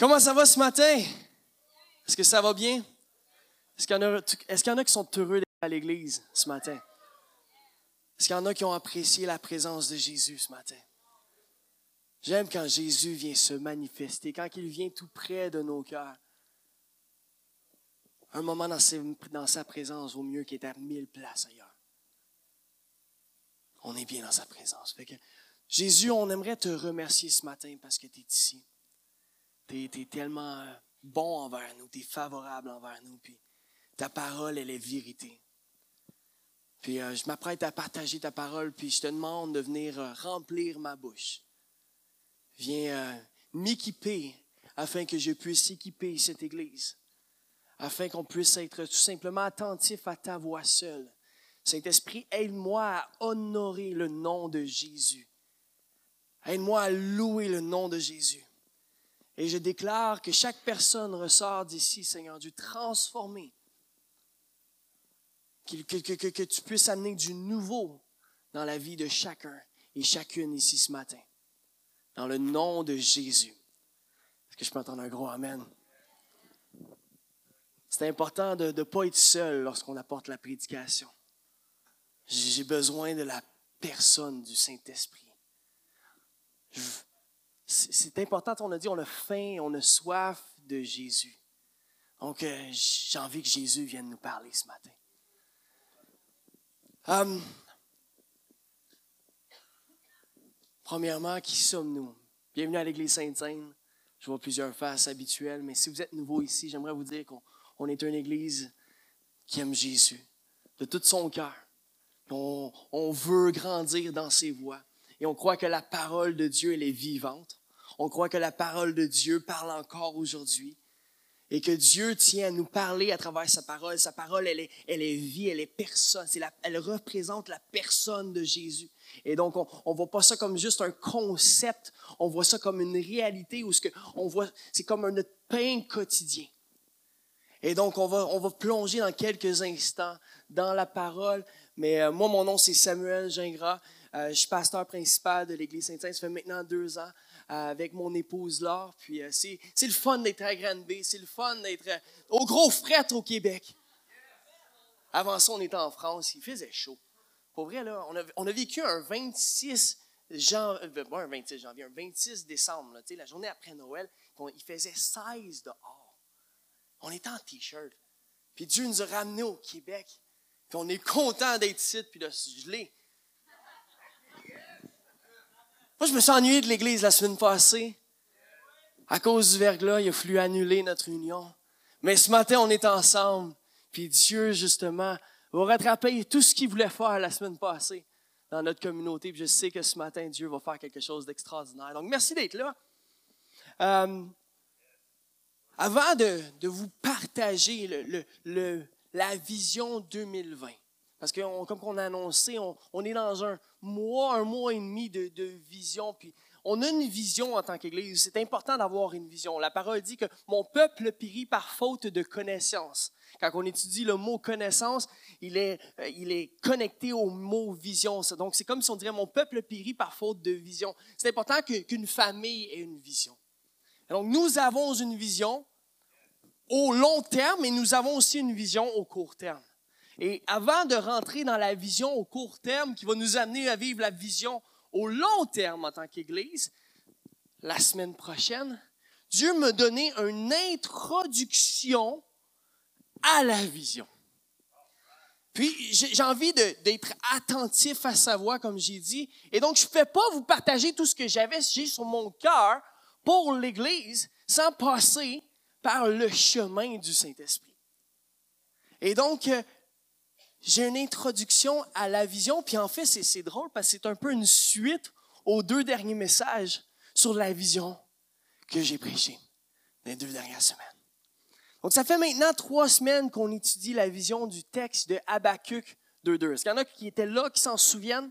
Comment ça va ce matin? Est-ce que ça va bien? Est-ce qu'il y, en a- qui sont heureux d'être à l'église ce matin? Est-ce qu'il y en a qui ont apprécié la présence de Jésus ce matin? J'aime quand Jésus vient se manifester, quand il vient tout près de nos cœurs. Un moment dans, sa présence vaut mieux qu'il est à mille places ailleurs. On est bien dans sa présence. Jésus, on aimerait te remercier ce matin parce que tu es ici. Tu es, tellement euh, bon envers nous, tu es favorable envers nous, puis ta parole, elle est vérité. Puis euh, je m'apprête à partager ta parole, puis je te demande de venir euh, remplir ma bouche. Viens m'équiper afin que je puisse équiper cette Église, afin qu'on puisse être tout simplement attentif à ta voix seule. Saint-Esprit, aide-moi à honorer le nom de Jésus. Aide-moi à louer le nom de Jésus. Et je déclare que chaque personne ressort d'ici, Seigneur Dieu, transformée. Que, que- tu puisses amener du nouveau dans la vie de chacun et chacune ici ce matin. Dans le nom de Jésus. Est-ce que je peux entendre un gros Amen? C'est important de ne pas être seul lorsqu'on apporte la prédication. J'ai besoin de la personne du Saint-Esprit. C'est important, on a dit, on a faim, on a soif de Jésus. Donc, euh, j'ai envie que Jésus vienne nous parler ce matin. Hum, premièrement, qui sommes-nous? Bienvenue à l'Église Sainte-Sainte. Je vois plusieurs faces habituelles, mais si vous êtes nouveau ici, j'aimerais vous dire qu'on on est une Église qui aime Jésus de tout son cœur. On, on veut grandir dans ses voies. Et on croit que la parole de Dieu, elle est vivante. On croit que la parole de Dieu parle encore aujourd'hui. Et que Dieu tient à nous parler à travers sa parole. Sa parole, elle est, elle vie, elle est personne. Elle représente la personne de Jésus. Et donc, on ne voit pas ça comme juste un concept. On voit ça comme une réalité c'est comme notre pain quotidien. Et donc, on va, on va plonger dans quelques instants dans la parole. Mais euh, moi, mon nom, c'est Samuel Gingras. Euh, je suis pasteur principal de l'Église Sainte-Sainte. Ça fait maintenant deux ans avec mon épouse Laure. Puis euh, c'est, c'est le fun d'être à Grande-Bay. C'est le fun d'être euh, au gros fret au Québec. Avant ça, on était en France. Il faisait chaud. Pour vrai, là, on a, on a vécu un 26 janvier, un 26 janvier, un 26 décembre, là, la journée après Noël. il faisait 16 dehors. On était en T-shirt. Puis Dieu nous a ramenés au Québec. Puis on est content d'être ici puis de se geler. Moi, je me suis ennuyé de l'Église la semaine passée. À cause du verglas, il a fallu annuler notre union. Mais ce matin, on est ensemble. Puis Dieu, justement, va rattraper tout ce qu'il voulait faire la semaine passée dans notre communauté. Puis je sais que ce matin, Dieu va faire quelque chose d'extraordinaire. Donc, merci d'être là. Euh, avant de, de vous partager le- le- le- la vision 2020, parce que on- comme on a annoncé, on, est dans un mois, un mois et demi de, vision, puis on a une vision en tant qu'Église. C'est important d'avoir une vision. La parole dit que mon peuple périt par faute de connaissance. Quand on étudie le mot connaissance, il est, euh, il est connecté au mot vision. Donc, c'est comme si on dirait mon peuple périt par faute de vision. C'est important qu'une famille ait une vision. Donc, nous avons une vision au long terme, mais nous avons aussi une vision au court terme. Et avant de rentrer dans la vision au court terme qui va nous amener à vivre la vision au long terme en tant qu'Église, la semaine prochaine, Dieu m'a donné une introduction à la vision. Puis j'ai envie d'être attentif à sa voix, comme j'ai dit. Et donc, je ne peux pas vous partager tout ce que j'avais sur mon cœur pour l'Église sans passer par le chemin du Saint-Esprit. Et donc, euh, j'ai une introduction à la vision, puis en fait, c'est drôle parce que c'est un peu une suite aux deux derniers messages sur la vision que j'ai prêché les deux dernières semaines. Donc, ça fait maintenant trois semaines qu'on étudie la vision du texte de Habakkuk 2.2. Est-ce qu'il y en a qui étaient là, qui s'en souviennent?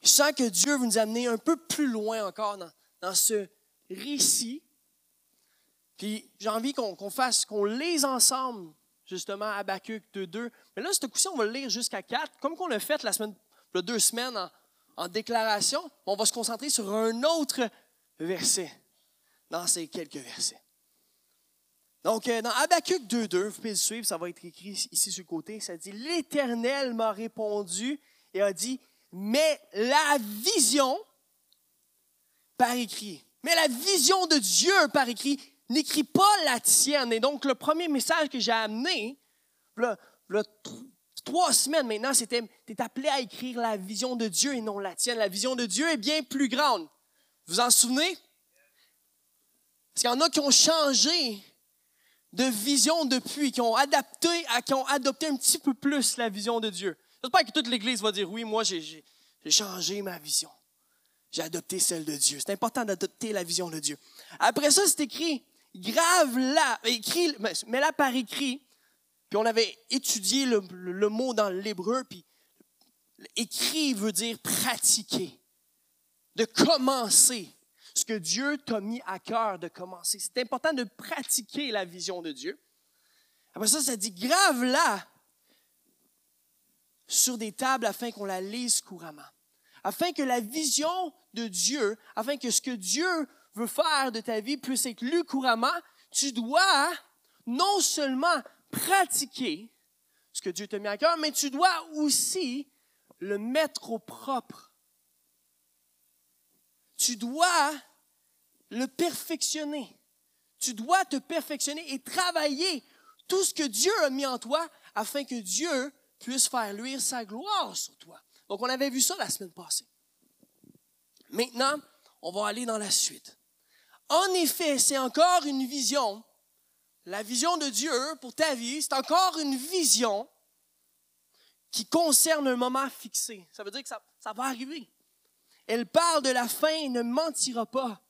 Je sens que Dieu veut nous amener un peu plus loin encore dans, ce récit. Puis j'ai envie qu'on fasse, qu'on lise ensemble, justement, Habakkuk 2.2. Mais là, ce coup-ci, on va le lire jusqu'à 4, comme qu'on l'a fait la semaine, deux semaines en, déclaration. On va se concentrer sur un autre verset dans ces quelques versets. Donc, euh, dans Habakkuk 2.2, vous pouvez le suivre, ça va être écrit ici sur le côté, ça dit, l'Éternel m'a répondu et a dit, mais la vision par écrit, mais la vision de Dieu par écrit, n'écrit pas la tienne. Et donc, le premier message que j'ai amené, trois semaines maintenant, c'était, tu es appelé à écrire la vision de Dieu et non la tienne. La vision de Dieu est bien plus grande. Vous en souvenez? Parce qu'il y en a qui ont changé de vision depuis, qui ont adapté, qui ont adopté un petit peu plus la vision de Dieu. J'espère que toute l'Église va dire oui, moi j'ai changé ma vision. J'ai adopté celle de Dieu. C'est important d'adopter la vision de Dieu. Après ça, c'est écrit, grave-la, écrit, mets-la par écrit. Puis on avait étudié le, le mot dans l'hébreu, puis écrit veut dire pratiquer, de commencer ce que Dieu t'a mis à cœur de commencer. C'est important de pratiquer la vision de Dieu. Après ça, ça dit grave-la sur des tables afin qu'on la lise couramment. Afin que la vision de Dieu, afin que ce que Dieu veut faire de ta vie puisse être lu couramment, tu dois non seulement pratiquer ce que Dieu t'a mis à cœur, mais tu dois aussi le mettre au propre. Tu dois le perfectionner. Tu dois te perfectionner et travailler tout ce que Dieu a mis en toi afin que Dieu puisse faire luire sa gloire sur toi. Donc, on avait vu ça la semaine passée. Maintenant, on va aller dans la suite. En effet, c'est encore une vision. La vision de Dieu pour ta vie, c'est encore une vision qui concerne un moment fixé. Ça veut dire que ça, va arriver. Elle parle de la fin et ne mentira pas.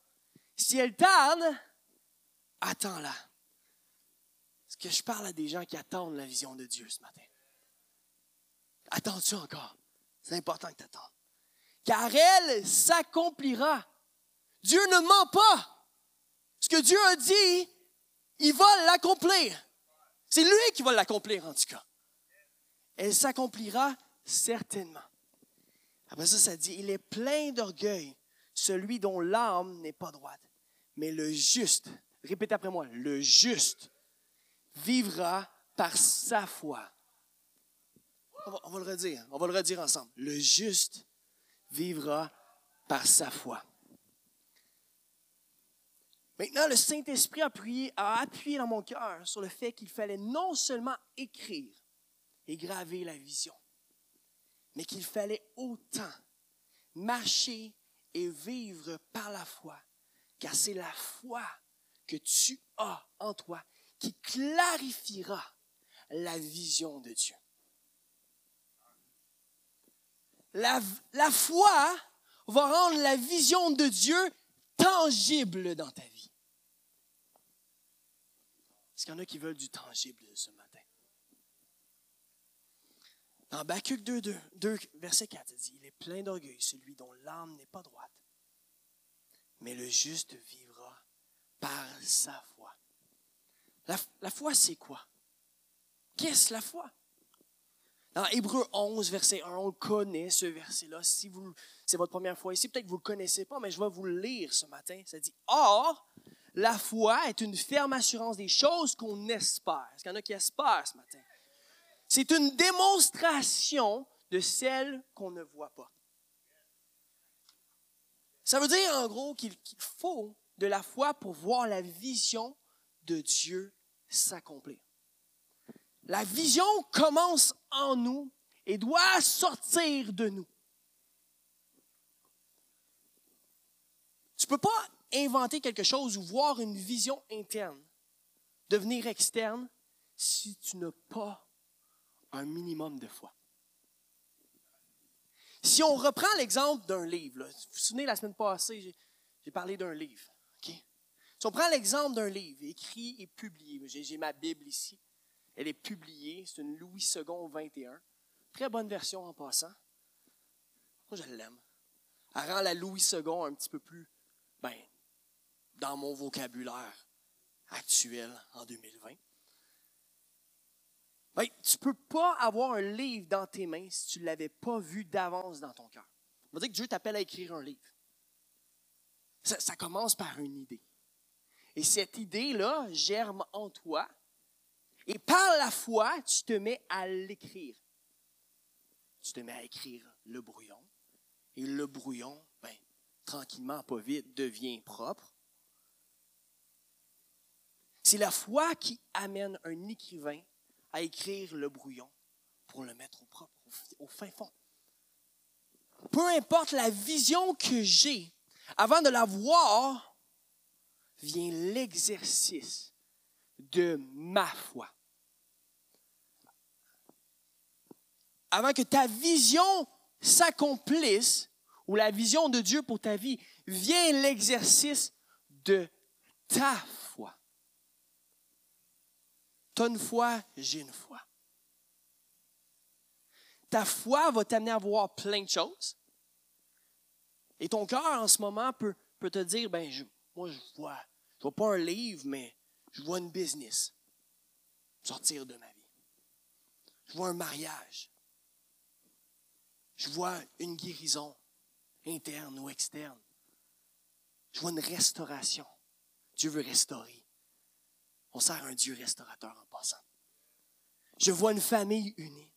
Si elle tarde, attends-la. Est-ce que je parle à des gens qui attendent la vision de Dieu ce matin? Attends-tu encore? C'est important que tu attendes. Car elle s'accomplira. Dieu ne ment pas. Ce que Dieu a dit, il va l'accomplir. C'est lui qui va l'accomplir en tout cas. Elle s'accomplira certainement. Après ça, ça dit, il est plein d'orgueil, celui dont l'âme n'est pas droite. Mais le juste, répétez après moi, le juste vivra par sa foi. On va, le redire, on va le redire ensemble. Le juste vivra par sa foi. Maintenant, le Saint-Esprit a, appuyé dans mon cœur sur le fait qu'il fallait non seulement écrire et graver la vision, mais qu'il fallait autant marcher et vivre par la foi car c'est la foi que tu as en toi qui clarifiera la vision de Dieu. La foi va rendre la vision de Dieu tangible dans ta vie? Est-ce qu'il y en a qui veulent du tangible ce matin? Dans 2, 2, 2, verset 4, il dit, il est plein d'orgueil, celui dont l'âme n'est pas droite mais le juste vivra par sa foi. La, foi, c'est quoi? Qu'est-ce la foi? Dans Hébreu 11, verset 1, on connaît ce verset-là. Si vous, c'est votre première fois ici, peut-être que vous ne le connaissez pas, mais je vais vous le lire ce matin. Ça dit, Or, la foi est une ferme assurance des choses qu'on espère. Est-ce qu'il y en a qui espèrent ce matin? C'est une démonstration de celles qu'on ne voit pas. Ça veut dire en gros qu'il faut de la foi pour voir la vision de Dieu s'accomplir. La vision commence en nous et doit sortir de nous. Tu ne peux pas inventer quelque chose ou voir une vision interne devenir externe si tu n'as pas un minimum de foi. Si on reprend l'exemple d'un livre, vous vous souvenez, la semaine passée, j'ai parlé d'un livre. Si on prend l'exemple d'un livre écrit et publié, j'ai ma Bible ici, elle est publiée, c'est une Louis II 21. Très bonne version en passant. Moi, je l'aime. Elle rend la Louis II un petit peu plus, ben, dans mon vocabulaire actuel en 2020. Ben, tu ne peux pas avoir un livre dans tes mains si tu ne l'avais pas vu d'avance dans ton cœur. On va dire que Dieu t'appelle à écrire un livre. Ça, commence par une idée. Et cette idée-là germe en toi. Et par la foi, tu te mets à l'écrire. Tu te mets à écrire le brouillon. Et le brouillon, ben, tranquillement, pas vite, devient propre. C'est la foi qui amène un écrivain à écrire le brouillon pour le mettre au propre, au fin fond. Peu importe la vision que j'ai, avant de la voir, vient l'exercice de ma foi. Avant que ta vision s'accomplisse, ou la vision de Dieu pour ta vie, vient l'exercice de ta foi. Tu as une foi, j'ai une foi. Ta foi va t'amener à voir plein de choses. Et ton cœur, en ce moment, peut, te dire, ben, moi, je vois, je vois pas un livre, mais je vois une business sortir de ma vie. Je vois un mariage. Je vois une guérison interne ou externe. Je vois une restauration. Dieu veut restaurer. On sert un Dieu restaurateur en passant. Je vois une famille unie.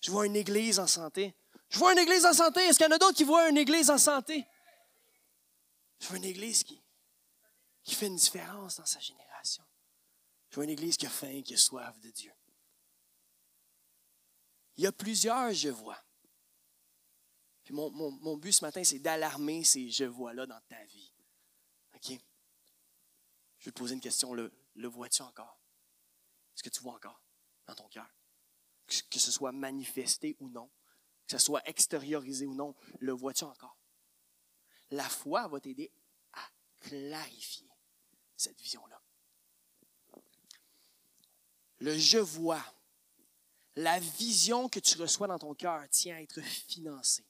Je vois une église en santé. Je vois une église en santé. Est-ce qu'il y en a d'autres qui voient une église en santé? Je vois une église qui, qui fait une différence dans sa génération. Je vois une église qui a faim, qui a soif de Dieu. Il y a plusieurs je vois. Puis mon, mon but ce matin, c'est d'alarmer ces je vois-là dans ta vie. OK? Je vais te poser une question. Le, le vois-tu encore? Est-ce que tu vois encore dans ton cœur? Que ce soit manifesté ou non, que ce soit extériorisé ou non, le vois-tu encore? La foi va t'aider à clarifier cette vision-là. Le je vois, la vision que tu reçois dans ton cœur tient à être financée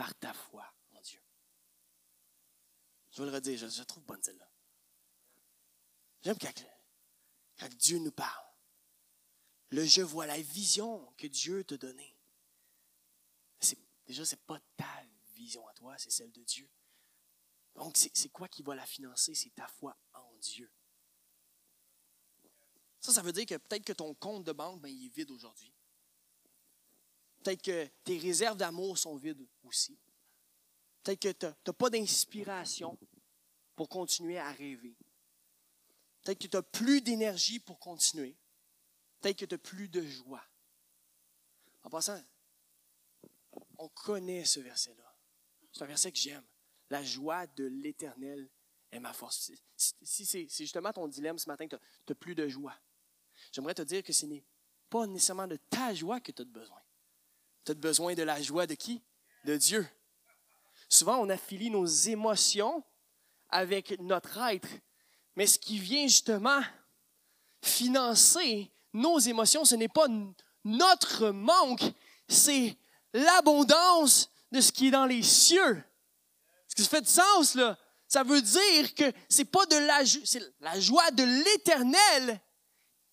par ta foi en Dieu. Je veux le redire, je, trouve bonne celle-là. J'aime quand, Dieu nous parle. Le je vois, la vision que Dieu t'a donnée. Déjà, ce n'est pas ta vision à toi, c'est celle de Dieu. Donc, c'est quoi qui va la financer? C'est ta foi en Dieu. Ça, ça veut dire que peut-être que ton compte de banque, ben, il est vide aujourd'hui. Peut-être que tes réserves d'amour sont vides aussi. Peut-être que tu n'as pas d'inspiration pour continuer à rêver. Peut-être que tu n'as plus d'énergie pour continuer. Peut-être que tu n'as plus de joie. En passant, on connaît ce verset-là. C'est un verset que j'aime. La joie de l'Éternel est ma force. Si, c'est justement ton dilemme ce matin, tu n'as plus de joie, j'aimerais te dire que ce n'est pas nécessairement de ta joie que tu as besoin. Besoin de la joie de qui? De Dieu. Souvent, on affilie nos émotions avec notre être. Mais ce qui vient justement financer nos émotions, ce n'est pas notre manque, c'est l'abondance de ce qui est dans les cieux. Est-ce que ça fait du sens, là? Ça veut dire que c'est pas de la, c'est la joie de l'éternel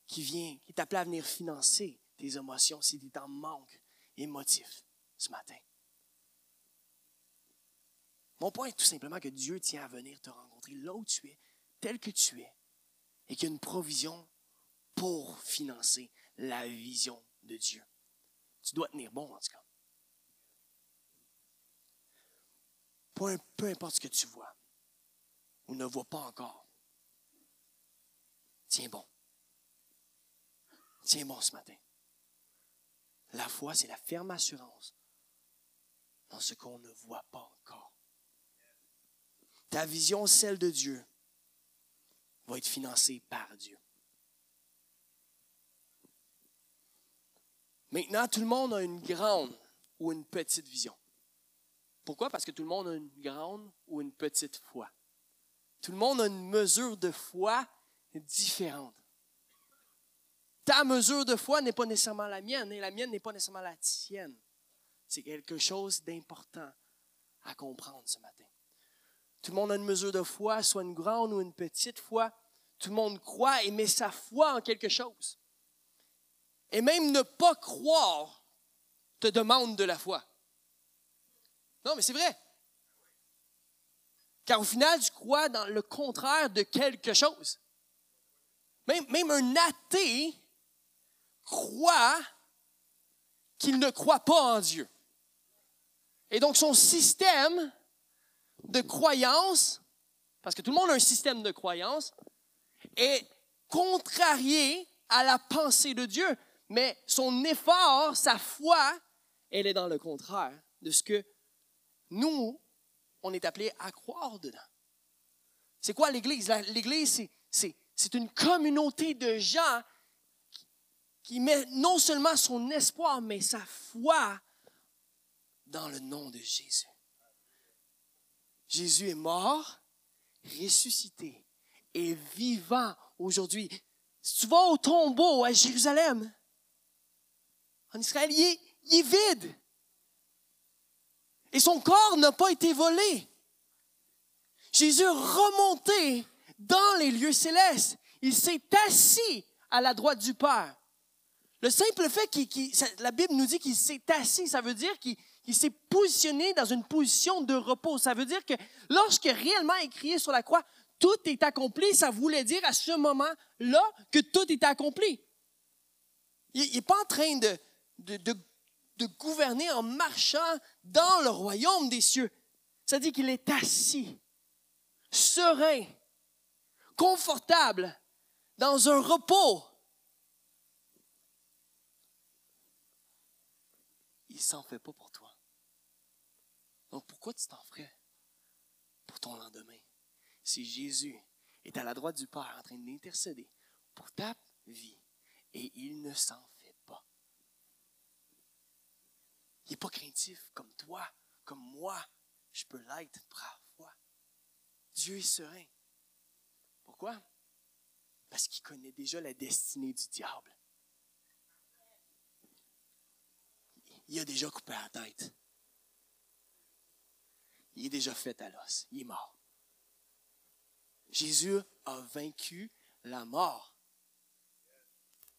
qui vient, qui t'appelle à venir financer tes émotions si tu en manque émotif ce matin. Mon point est tout simplement que Dieu tient à venir te rencontrer là où tu es, tel que tu es, et qu'il y a une provision pour financer la vision de Dieu. Tu dois tenir bon, en tout cas. Peu, peu importe ce que tu vois ou ne vois pas encore, tiens bon. Tiens bon ce matin. La foi, c'est la ferme assurance dans ce qu'on ne voit pas encore. Ta vision, celle de Dieu, va être financée par Dieu. Maintenant, tout le monde a une grande ou une petite vision. Pourquoi? Parce que tout le monde a une grande ou une petite foi. Tout le monde a une mesure de foi différente. Ta mesure de foi n'est pas nécessairement la mienne et la mienne n'est pas nécessairement la tienne. C'est quelque chose d'important à comprendre ce matin. Tout le monde a une mesure de foi, soit une grande ou une petite foi. Tout le monde croit et met sa foi en quelque chose. Et même ne pas croire te demande de la foi. Non, mais c'est vrai. Car au final, tu croit dans le contraire de quelque chose. Même, même un athée croit qu'il ne croit pas en Dieu. Et donc son système de croyance, parce que tout le monde a un système de croyance, est contrarié à la pensée de Dieu. Mais son effort, sa foi, elle est dans le contraire de ce que nous, on est appelé à croire dedans. C'est quoi l'Église? L'Église, c'est une communauté de gens qui met non seulement son espoir, mais sa foi dans le nom de Jésus. Jésus est mort, ressuscité et vivant aujourd'hui. Si tu vas au tombeau à Jérusalem, en Israël, il est, vide. Et son corps n'a pas été volé. Jésus remonté dans les lieux célestes. Il s'est assis à la droite du Père. Le simple fait qu'il, la Bible nous dit qu'il s'est assis, ça veut dire qu'il, s'est positionné dans une position de repos. Ça veut dire que lorsque réellement est crié sur la croix, tout est accompli, ça voulait dire à ce moment-là que tout est accompli. Il n'est pas en train de, de, de gouverner en marchant dans le royaume des cieux. Ça dit qu'il est assis, serein, confortable, dans un repos. Il s'en fait pas pour toi. Donc pourquoi tu t'en ferais pour ton lendemain? Si Jésus est à la droite du Père en train d'intercéder pour ta vie et il ne s'en Il n'est pas craintif comme toi, comme moi. Je peux l'être parfois. Dieu est serein. Pourquoi? Parce qu'il connaît déjà la destinée du diable. Il a déjà coupé la tête. Il est déjà fait à l'os. Il est mort. Jésus a vaincu la mort.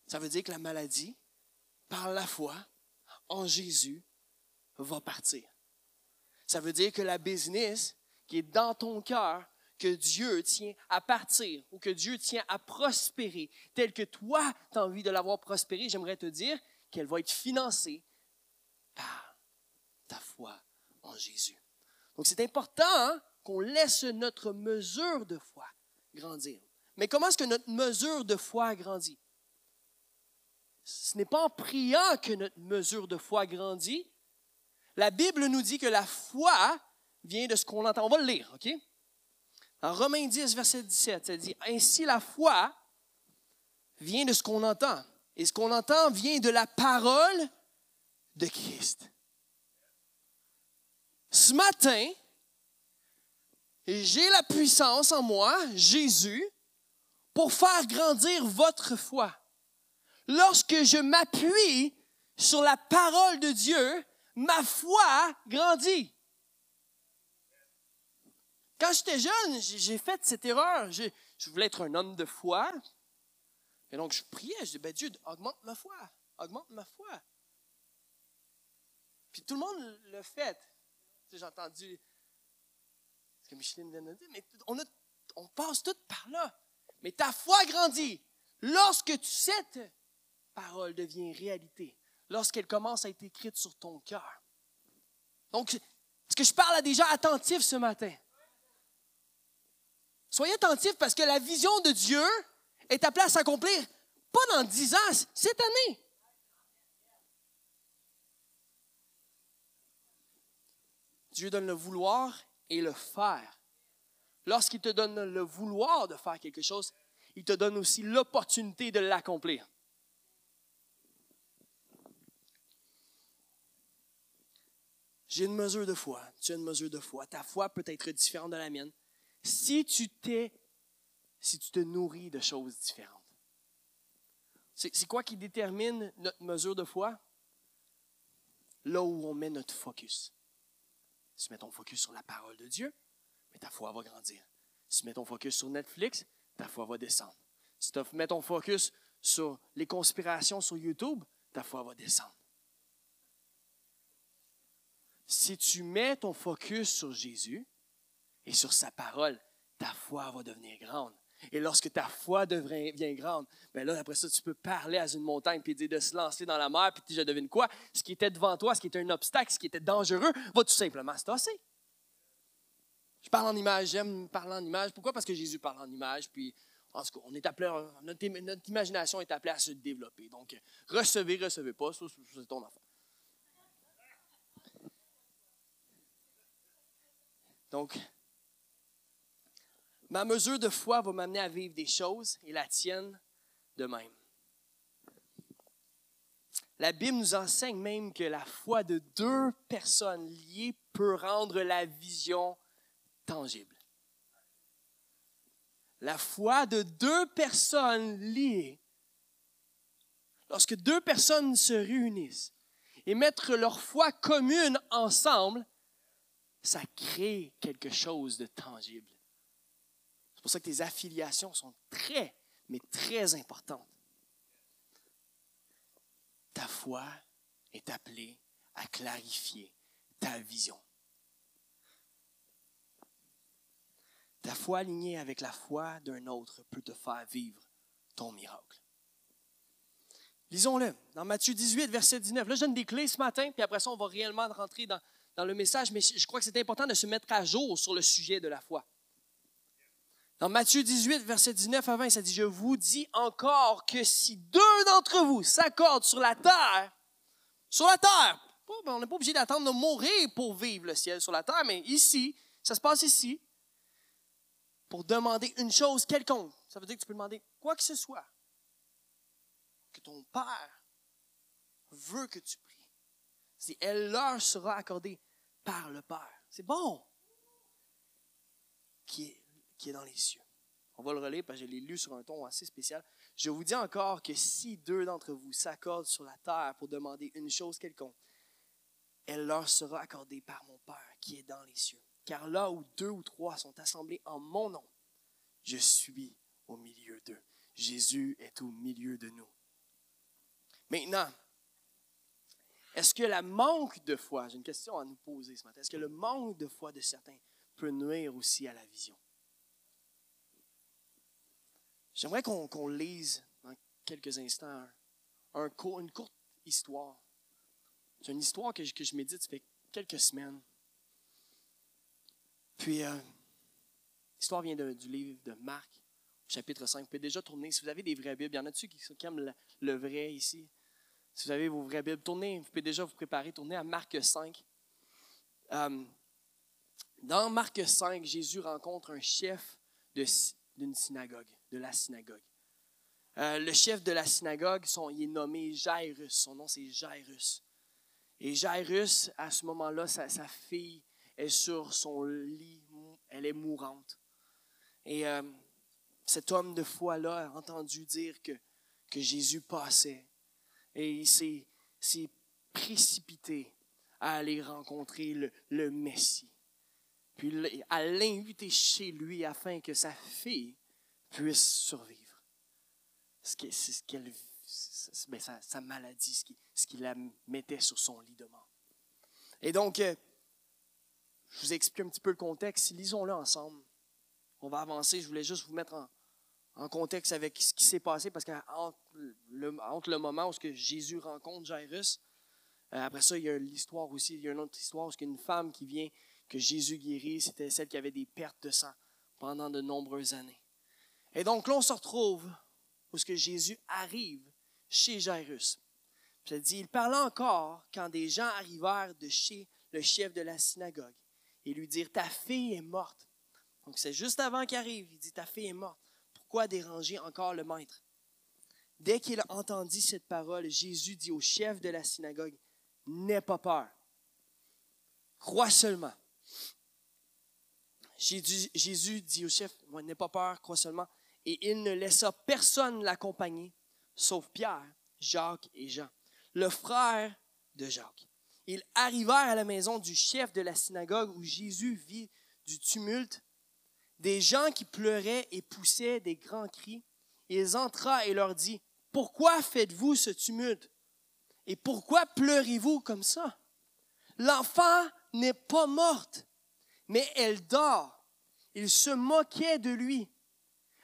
Ça veut dire que la maladie, par la foi en Jésus, va partir. Ça veut dire que la business qui est dans ton cœur, que Dieu tient à partir ou que Dieu tient à prospérer, telle que toi, tu as envie de l'avoir prospérée, j'aimerais te dire qu'elle va être financée par ta foi en Jésus. Donc c'est important hein, qu'on laisse notre mesure de foi grandir. Mais comment est-ce que notre mesure de foi grandit? Ce n'est pas en priant que notre mesure de foi grandit, la Bible nous dit que la foi vient de ce qu'on entend. On va le lire, OK? En Romains 10, verset 17, ça dit Ainsi la foi vient de ce qu'on entend. Et ce qu'on entend vient de la parole de Christ. Ce matin, j'ai la puissance en moi, Jésus, pour faire grandir votre foi. Lorsque je m'appuie sur la parole de Dieu, ma foi grandit. Quand j'étais jeune, j'ai fait cette erreur. Je voulais être un homme de foi. Et donc, je priais, je disais, ben Dieu, augmente ma foi, augmente ma foi. Tout le monde le fait. J'ai entendu ce que Micheline vient de dire, mais on, passe tout par là. Mais ta foi grandit lorsque tu, cette parole devient réalité lorsqu'elle commence à être écrite sur ton cœur. Donc, est-ce que je parle à des gens attentifs ce matin? Soyez attentifs parce que la vision de Dieu est appelée à s'accomplir pas dans dix ans, cette année. Dieu donne le vouloir et le faire. Lorsqu'il te donne le vouloir de faire quelque chose, il te donne aussi l'opportunité de l'accomplir. J'ai une mesure de foi. Tu as une mesure de foi. Ta foi peut être différente de la mienne. Si tu t'es, si tu te nourris de choses différentes. C'est quoi qui détermine notre mesure de foi? Là où on met notre focus. Si tu mets ton focus sur la parole de Dieu, ta foi va grandir. Si tu mets ton focus sur Netflix, ta foi va descendre. Si tu mets ton focus sur les conspirations sur YouTube, ta foi va descendre si tu mets ton focus sur Jésus et sur sa parole, ta foi va devenir grande. Et lorsque ta foi devient grande, ben là, après ça, tu peux parler à une montagne puis dire de se lancer dans la mer, puis je devine quoi? Ce qui était devant toi, ce qui était un obstacle, ce qui était dangereux, va tout simplement se tasser. Je parle en image, j'aime parler en image. Pourquoi? Parce que Jésus parle en image, puis en tout cas, on est appelé, notre, notre imagination est appelée à se développer. Donc, recevez, recevez pas, c'est ton affaire. Donc, ma mesure de foi va m'amener à vivre des choses et la tienne de même. La Bible nous enseigne même que la foi de deux personnes liées peut rendre la vision tangible. La foi de deux personnes liées, lorsque deux personnes se réunissent et mettent leur foi commune ensemble, ça crée quelque chose de tangible. Pour ça que tes affiliations sont très, mais très importantes. Ta foi est appelée à clarifier ta vision. Ta foi alignée avec la foi d'un autre peut te faire vivre ton miracle. Lisons-le dans Matthieu 18, verset 19. Là, je donne des clés ce matin, puis après ça, on va réellement rentrer dans, dans le message, mais je crois que c'est important de se mettre à jour sur le sujet de la foi. Dans Matthieu 18, verset 19 à 20, ça dit, je vous dis encore que si deux d'entre vous s'accordent sur la terre, sur la terre, ben, on n'est pas obligé d'attendre de mourir pour vivre le ciel sur la terre, mais ici, ça se passe ici, pour demander une chose quelconque. Ça veut dire que tu peux demander quoi que ce soit, que ton Père veut que tu pries. Si elle leur sera accordée par le Père. C'est bon. Qui est, qui est dans les cieux. On va le relire parce que je l'ai lu sur un ton assez spécial. Je vous dis encore que si deux d'entre vous s'accordent sur la terre pour demander une chose quelconque, elle leur sera accordée par mon Père qui est dans les cieux. Car là où deux ou trois sont assemblés en mon nom, je suis au milieu d'eux. Jésus est au milieu de nous. Maintenant, est-ce que le manque de foi, j'ai une question à nous poser ce matin, est-ce que le manque de foi de certains peut nuire aussi à la vision? J'aimerais qu'on lise dans quelques instants un, une courte histoire. C'est une histoire que je, que je médite depuis quelques semaines. Puis, euh, l'histoire vient du livre de Marc, chapitre 5. Vous pouvez déjà tourner. Si vous avez des vraies Bibles, il y en a-tu qui, qui aiment le vrai ici? Si vous avez vos vraies Bibles, tournez, vous pouvez déjà vous préparer, tournez à Marc 5. Euh, dans Marc 5, Jésus rencontre un chef d'une synagogue, de la synagogue. Euh, le chef de la synagogue, il est nommé Jairus. Son nom, c'est Jairus. Et Jairus, à ce moment-là, sa, fille est sur son lit, elle est mourante. Et euh, cet homme de foi-là a entendu dire que, que Jésus passait et il s'est précipité à aller rencontrer le, Messie. Puis à l'inviter chez lui afin que sa fille puisse survivre. C'est ce qu'elle, ben, sa, maladie, ce qui, ce qui la mettait sur son lit de mort. Et donc, euh, je vous explique un petit peu le contexte. Lisons-le ensemble. On va avancer. Je voulais juste vous mettre en, contexte avec ce qui s'est passé, parce qu'entre le, moment où que Jésus rencontre Jairus, euh, après ça, il y a l'histoire aussi, il y a une autre histoire où il une femme qui vient, que Jésus guérit, c'était celle qui avait des pertes de sang pendant de nombreuses années. Et donc là, on se retrouve où Jésus arrive chez Jairus. Puis dit, il parlait encore quand des gens arrivèrent de chez le chef de la synagogue et lui dirent, ta fille est morte. Donc c'est juste avant qu'il arrive, il dit, ta fille est morte. Pourquoi déranger encore le maître? Dès qu'il entendit cette parole, Jésus dit au chef de la synagogue, N'aie pas peur, crois seulement. Jésus, dit au chef, N'aie pas peur, crois seulement. Et il ne laissa personne l'accompagner, sauf Pierre, Jacques et Jean, le frère de Jacques. Ils arrivèrent à la maison du chef de la synagogue où Jésus vit du tumulte des gens qui pleuraient et poussaient des grands cris. Il entra et leur dit, Pourquoi faites-vous ce tumulte? Et pourquoi pleurez-vous comme ça? L'enfant n'est pas morte, mais elle dort. ils se moquaient de lui.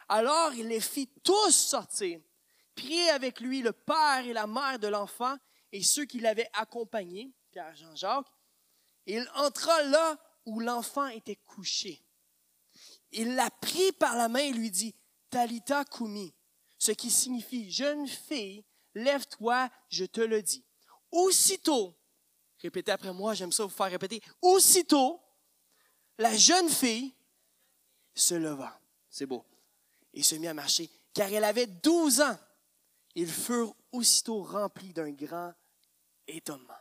Alors il les fit tous sortir, prier avec lui le père et la mère de l'enfant et ceux qui l'avaient accompagné, Pierre, Jean, Jacques. Il entra là où l'enfant était couché. Il la prit par la main et lui dit, Talita Kumi, ce qui signifie, jeune fille, lève-toi, je te le dis. Aussitôt, répétez après moi, j'aime ça vous faire répéter, aussitôt, la jeune fille se leva. C'est beau. Et se mit à marcher, car elle avait 12 ans. Ils furent aussitôt remplis d'un grand étonnement.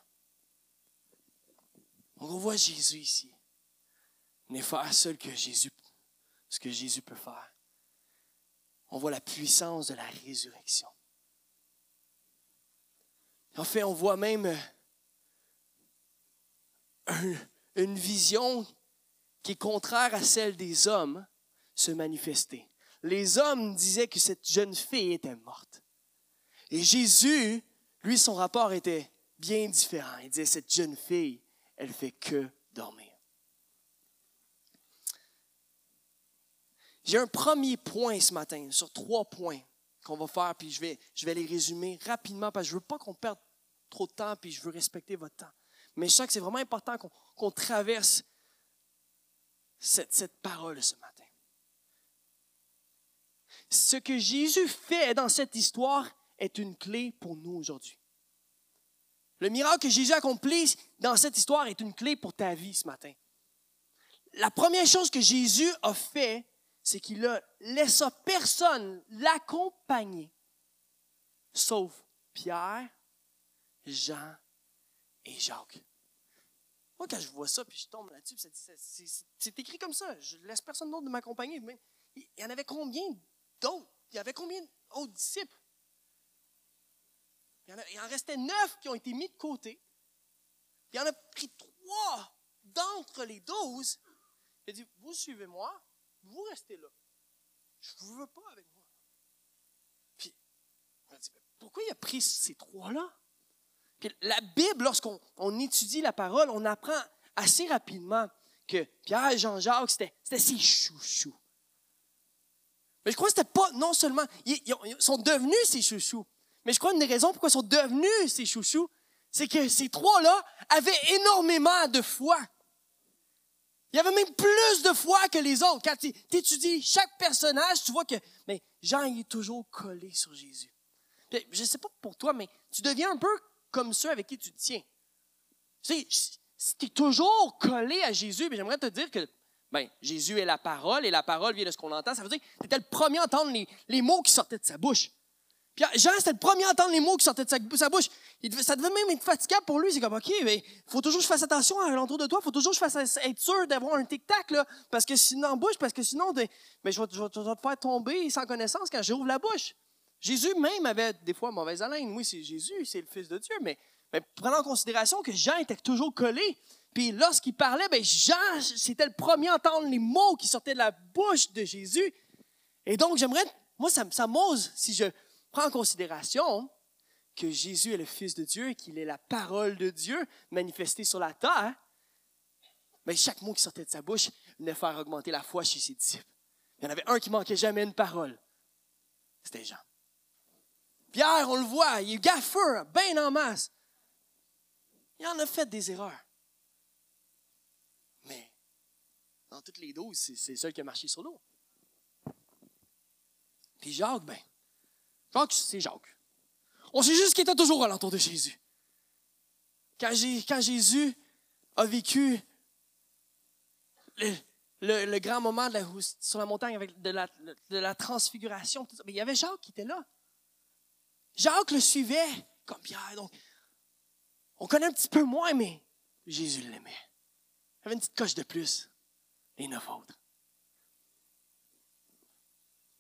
On revoit Jésus ici. n'est pas seul que Jésus, ce que Jésus peut faire. On voit la puissance de la résurrection. En fait, on voit même une vision qui est contraire à celle des hommes se manifester. Les hommes disaient que cette jeune fille était morte. Et Jésus, lui, son rapport était bien différent. Il disait, cette jeune fille, elle fait que dormir. J'ai un premier point ce matin, sur trois points qu'on va faire, puis je vais, les résumer rapidement parce que je ne veux pas qu'on perde trop de temps, puis je veux respecter votre temps. Mais je sens que c'est vraiment important qu'on traverse cette, cette parole ce matin. Ce que Jésus fait dans cette histoire est une clé pour nous aujourd'hui. Le miracle que Jésus accomplit dans cette histoire est une clé pour ta vie ce matin. La première chose que Jésus a fait, c'est qu'il a laissé personne l'accompagner, sauf Pierre, Jean et Jacques. Moi, quand je vois ça, puis je tombe là-dessus, c'est écrit comme ça. Je laisse personne d'autre m'accompagner. Il y en avait combien d'autres? Il y avait combien d'autres disciples? Il en, restait neuf qui ont été mis de côté. Il y en a pris trois d'entre les douze. Il a dit, vous suivez-moi, vous restez là. Je ne veux pas avec moi. Puis, on a dit, pourquoi il a pris ces trois-là? la Bible, lorsqu'on étudie la parole, on apprend assez rapidement que Pierre et Jean-Jacques, c'était ses chouchous. Mais je crois que c'était pas, non seulement, ils, sont devenus ses chouchous, mais je crois une des raisons pourquoi ils sont devenus ses chouchous, c'est que ces trois-là avaient énormément de foi. Il y avait même plus de foi que les autres. Quand tu étudies chaque personnage, tu vois que mais Jean il est toujours collé sur Jésus. je ne sais pas pour toi, mais tu deviens un peu comme ceux avec qui tu tiens. Tu sais, si tu es toujours collé à Jésus, j'aimerais te dire que ben, Jésus est la parole et la parole vient de ce qu'on entend. Ça veut dire que tu étais le premier à entendre les, mots qui sortaient de sa bouche. Puis Jean, c'était le premier à entendre les mots qui sortaient de sa, bouche. ça devait même être fatigable pour lui. C'est comme, OK, mais faut toujours que je fasse attention à l'entour de toi. faut toujours que je fasse être sûr d'avoir un tic-tac, là. Parce que sinon, en bouche, parce que sinon, mais je, vais, te faire tomber sans connaissance quand j'ouvre la bouche. Jésus même avait des fois mauvaise haleine. Oui, c'est Jésus, c'est le Fils de Dieu, mais, prenons en considération que Jean était toujours collé. Puis lorsqu'il parlait, ben Jean, c'était le premier à entendre les mots qui sortaient de la bouche de Jésus. Et donc, j'aimerais, moi, ça, ça m'ose, si je prends en considération que Jésus est le Fils de Dieu et qu'il est la parole de Dieu manifestée sur la terre, mais chaque mot qui sortait de sa bouche venait faire augmenter la foi chez ses disciples. Il y en avait un qui manquait jamais une parole. C'était Jean. Pierre, on le voit, il est gaffeur, bien en masse. Il en a fait des erreurs. Mais dans toutes les douze, c'est seul qui a marché sur l'eau. Puis Jacques, ben, Jacques, c'est Jacques. On sait juste qu'il était toujours à l'entour de Jésus. Quand, Jésus a vécu le, grand moment sur la montagne avec de la, transfiguration, il y avait Jacques qui était là. Jacques le suivait comme Pierre. Donc, on connaît un petit peu moins, mais Jésus l'aimait. Il avait une petite coche de plus. Les neuf autres.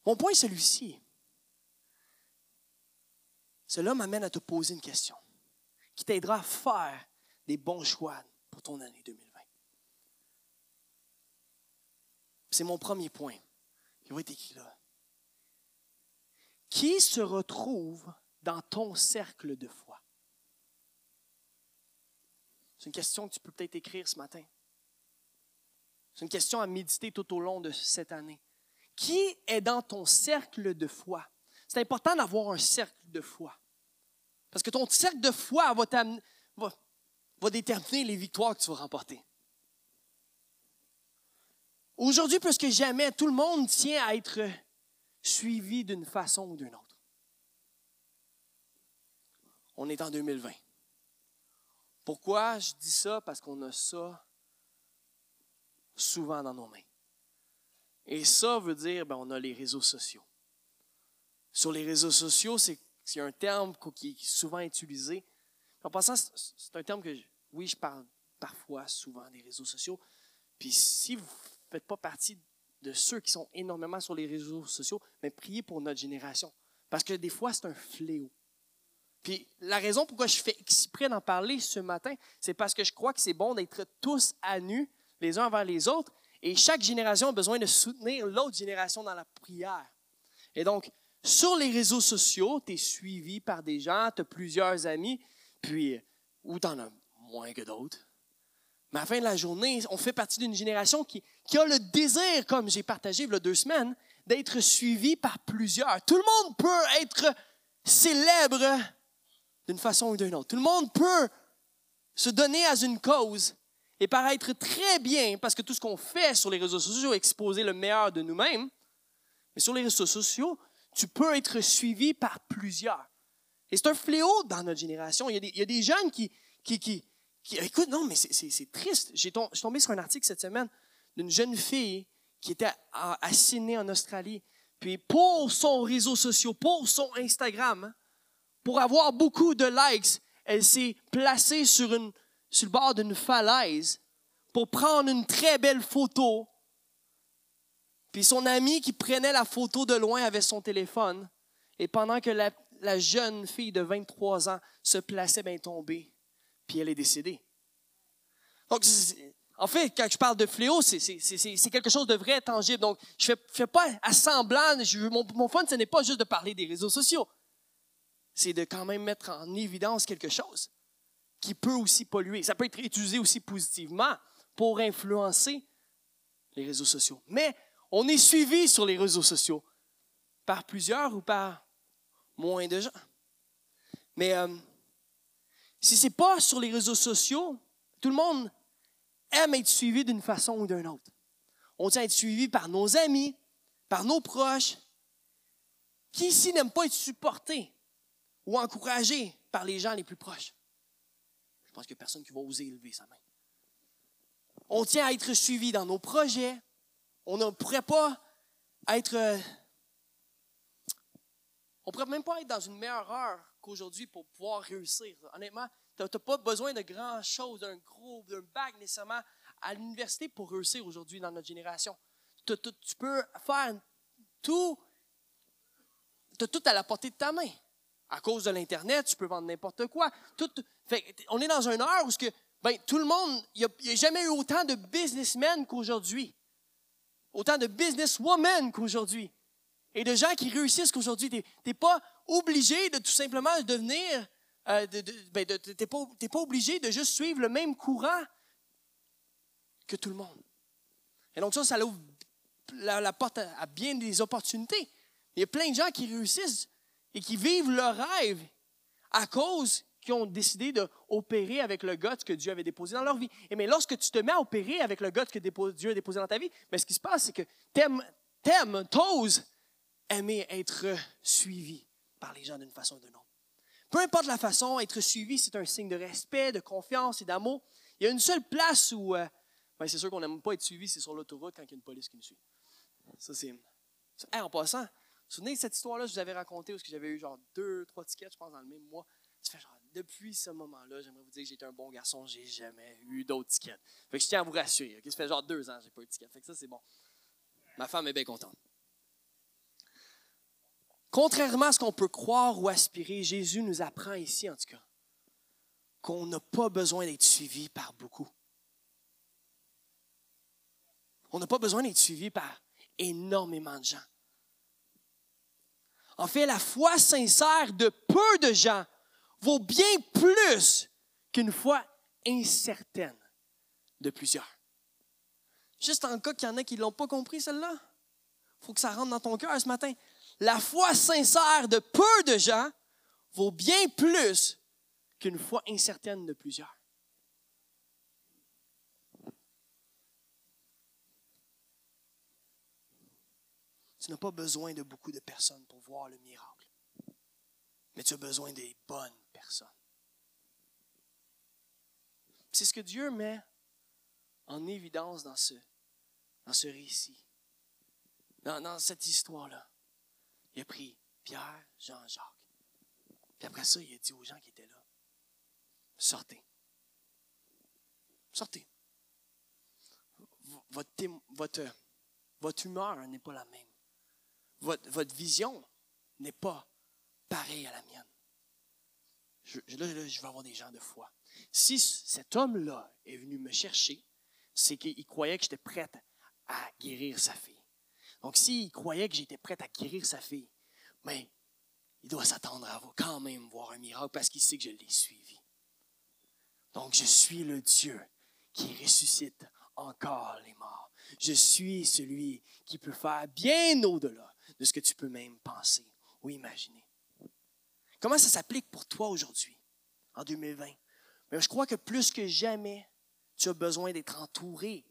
Mon point est celui-ci. Cela m'amène à te poser une question qui t'aidera à faire des bons choix pour ton année 2020. C'est mon premier point qui va être écrit là. Qui se retrouve dans ton cercle de foi? C'est une question que tu peux peut-être écrire ce matin. C'est une question à méditer tout au long de cette année. Qui est dans ton cercle de foi? C'est important d'avoir un cercle de foi. Parce que ton cercle de foi va, déterminer les victoires que tu vas remporter. Aujourd'hui, plus que jamais, tout le monde tient à être suivi d'une façon ou d'une autre. On est en 2020. Pourquoi je dis ça? Parce qu'on a ça souvent dans nos mains. Et ça veut dire, ben, on a les réseaux sociaux. Sur les réseaux sociaux, c'est un terme qui est souvent utilisé. En passant, c'est un terme que, oui, je parle parfois souvent des réseaux sociaux. Puis si vous ne faites pas partie de ceux qui sont énormément sur les réseaux sociaux, mais priez pour notre génération. Parce que des fois, c'est un fléau. Puis la raison pourquoi je fais exprès d'en parler ce matin, c'est parce que je crois que c'est bon d'être tous à nu, les uns envers les autres, et chaque génération a besoin de soutenir l'autre génération dans la prière. Et donc, sur les réseaux sociaux, tu es suivi par des gens, tu as plusieurs amis, puis, ou tu en as moins que d'autres. Mais à la fin de la journée, on fait partie d'une génération qui, qui, a le désir, comme j'ai partagé il y a deux semaines, d'être suivi par plusieurs. Tout le monde peut être célèbre d'une façon ou d'une autre. Tout le monde peut se donner à une cause et paraître très bien, parce que tout ce qu'on fait sur les réseaux sociaux est exposer le meilleur de nous-mêmes. Mais sur les réseaux sociaux, tu peux être suivi par plusieurs. Et c'est un fléau dans notre génération. Il y a des, jeunes qui, qui, qui, écoute, non, mais c'est triste. J'ai tombé sur un article cette semaine d'une jeune fille qui était Sydney, en Australie. Puis pour son réseau social, pour son Instagram, pour avoir beaucoup de likes, elle s'est placée sur, une, sur le bord d'une falaise pour prendre une très belle photo. Puis son ami qui prenait la photo de loin avait son téléphone. Et pendant que la, jeune fille de 23 ans se plaçait bien tombée, puis elle est décédée. Donc, en fait, quand je parle de fléau, c'est quelque chose de vrai, tangible. Donc, je ne fais, pas à semblant. mon, mon fun, ce n'est pas juste de parler des réseaux sociaux c'est de quand même mettre en évidence quelque chose qui peut aussi polluer. Ça peut être utilisé aussi positivement pour influencer les réseaux sociaux. Mais on est suivi sur les réseaux sociaux par plusieurs ou par moins de gens. Mais euh, si ce n'est pas sur les réseaux sociaux, tout le monde aime être suivi d'une façon ou d'une autre. On tient à être suivi par nos amis, par nos proches. Qui ici n'aime pas être supporté? ou encouragé par les gens les plus proches. Je pense qu'il n'y a personne qui va oser élever sa main. On tient à être suivi dans nos projets. On ne pourrait pas être. Euh, on ne pourrait même pas être dans une meilleure heure qu'aujourd'hui pour pouvoir réussir. Honnêtement, tu n'as pas besoin de grand-chose, d'un gros, d'un bac nécessairement à l'université pour réussir aujourd'hui dans notre génération. Tu, peux faire tout, tu as tout à la portée de ta main à cause de l'Internet, tu peux vendre n'importe quoi. Tout, on est dans une heure où que, ben, tout le monde, il n'y a, jamais eu autant de businessmen qu'aujourd'hui. Autant de businesswomen qu'aujourd'hui. Et de gens qui réussissent qu'aujourd'hui. Tu n'es pas obligé de tout simplement devenir. Euh, ben, tu n'es pas, pas obligé de juste suivre le même courant que tout le monde. Et donc, ça, ça ouvre la, porte à, à bien des opportunités. Il y a plein de gens qui réussissent et qui vivent leur rêve à cause qu'ils ont décidé d'opérer avec le Gott que Dieu avait déposé dans leur vie. Et mais lorsque tu te mets à opérer avec le Gott que Dieu a déposé dans ta vie, mais ce qui se passe, c'est que t'aimes, t'aimes, t'oses aimer être suivi par les gens d'une façon ou d'une autre. Peu importe la façon, être suivi, c'est un signe de respect, de confiance et d'amour. Il y a une seule place où, euh, ben, c'est sûr qu'on n'aime pas être suivi, c'est sur l'autoroute quand il y a une police qui nous suit. Ça, c'est. en passant, vous souvenez de cette histoire-là je vous avais racontée où j'avais eu genre deux, trois tickets, je pense, dans le même mois? Genre, depuis ce moment-là, j'aimerais vous dire que été un bon garçon, j'ai jamais eu d'autres tickets. Fait que je tiens à vous rassurer. Ça fait genre deux ans que j'ai pas eu de ticket. Fait que ça, c'est bon. Ma femme est bien contente. Contrairement à ce qu'on peut croire ou aspirer, Jésus nous apprend ici, en tout cas, qu'on n'a pas besoin d'être suivi par beaucoup. On n'a pas besoin d'être suivi par énormément de gens. En fait, la foi sincère de peu de gens vaut bien plus qu'une foi incertaine de plusieurs. Juste en cas qu'il y en a qui ne l'ont pas compris, celle-là. Il faut que ça rentre dans ton cœur ce matin. La foi sincère de peu de gens vaut bien plus qu'une foi incertaine de plusieurs. Tu n'as pas besoin de beaucoup de personnes pour voir le miracle, mais tu as besoin des bonnes personnes. C'est ce que Dieu met en évidence dans ce, dans ce récit, dans, dans cette histoire-là. Il a pris Pierre, Jean, Jacques. Puis après ça, il a dit aux gens qui étaient là, sortez. Sortez. Votre, humeur n'est pas la même votre, vision n'est pas pareille à la mienne. Là, je vais avoir des gens de foi. Si cet homme-là est venu me chercher, c'est qu'il croyait que j'étais prête à guérir sa fille. Donc, s'il croyait que j'étais prête à guérir sa fille, mais ben, il doit s'attendre à quand même voir un miracle parce qu'il sait que je l'ai suivi. Donc, je suis le Dieu qui ressuscite encore les morts. Je suis celui qui peut faire bien au-delà de ce que tu peux même penser ou imaginer. Comment ça s'applique pour toi aujourd'hui, en 2020? Mais je crois que plus que jamais, tu as besoin d'être entouré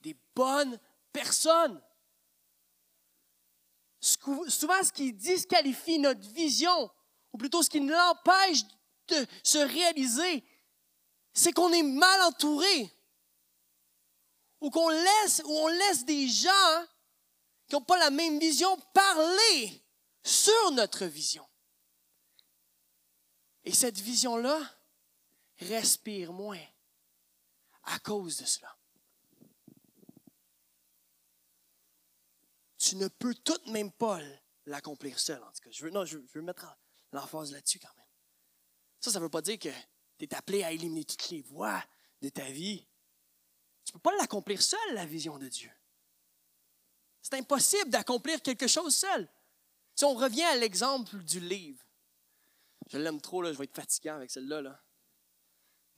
des bonnes personnes. Souvent, ce qui disqualifie notre vision, ou plutôt ce qui l'empêche de se réaliser, c'est qu'on est mal entouré. Ou qu'on laisse, laisse des gens qui n'ont pas la même vision parler sur notre vision. Et cette vision-là respire moins à cause de cela. Tu ne peux tout de même pas l'accomplir seul, en tout cas. Je veux, non, je veux, mettre l'emphase là-dessus quand même. Ça, ça ne veut pas dire que tu es appelé à éliminer toutes les voies de ta vie. Tu ne peux pas l'accomplir seul, la vision de Dieu. C'est impossible d'accomplir quelque chose seul. Si on revient à l'exemple du livre, je l'aime trop, là, je vais être fatiguant avec celle-là. Là.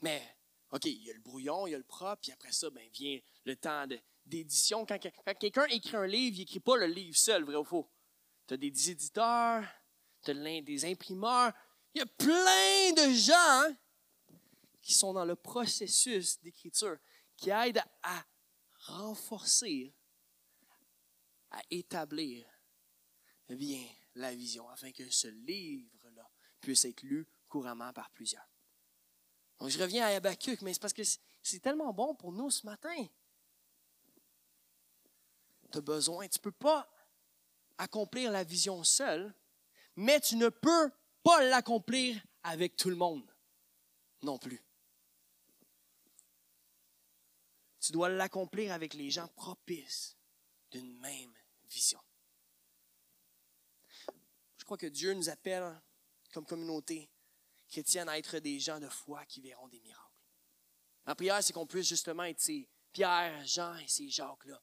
Mais, OK, il y a le brouillon, il y a le propre, puis après ça, ben, vient le temps d'édition. Quand, quelqu'un écrit un livre, il n'écrit pas le livre seul, vrai ou faux. Tu as des éditeurs, tu as des imprimeurs. Il y a plein de gens hein, qui sont dans le processus d'écriture, qui aident à renforcer à établir bien la vision afin que ce livre-là puisse être lu couramment par plusieurs. Donc, je reviens à Habakkuk, mais c'est parce que c'est tellement bon pour nous ce matin. Tu as besoin, tu ne peux pas accomplir la vision seul, mais tu ne peux pas l'accomplir avec tout le monde non plus. Tu dois l'accomplir avec les gens propices d'une même vision. Je crois que Dieu nous appelle comme communauté chrétienne à être des gens de foi qui verront des miracles. Ma prière, c'est qu'on puisse justement être ces Pierre, Jean et ces Jacques-là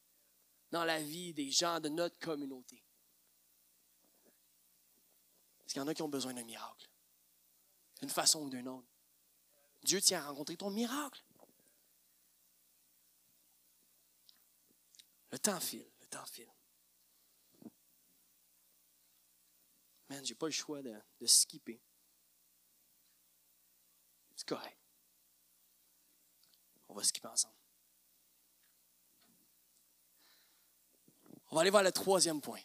dans la vie des gens de notre communauté. Parce qu'il y en a qui ont besoin d'un miracle, d'une façon ou d'une autre. Dieu tient à rencontrer ton miracle. Le temps file, le temps file. Man, j'ai pas le choix de, de skipper. C'est correct. On va skipper ensemble. On va aller voir le troisième point.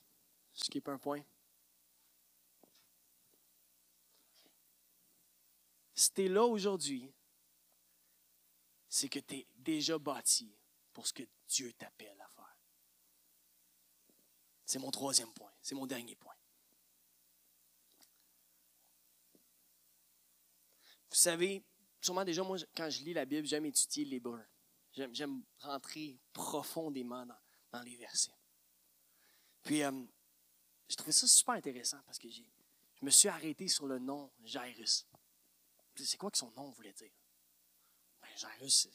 Skip un point. Si tu là aujourd'hui, c'est que tu es déjà bâti pour ce que Dieu t'appelle à faire. C'est mon troisième point. C'est mon dernier point. Vous savez, sûrement déjà, moi, quand je lis la Bible, j'aime étudier l'hébreu. J'aime rentrer profondément dans, les versets. Puis, euh, j'ai trouvé ça super intéressant parce que je me suis arrêté sur le nom Jairus. C'est quoi que son nom voulait dire? Ben, Jairus,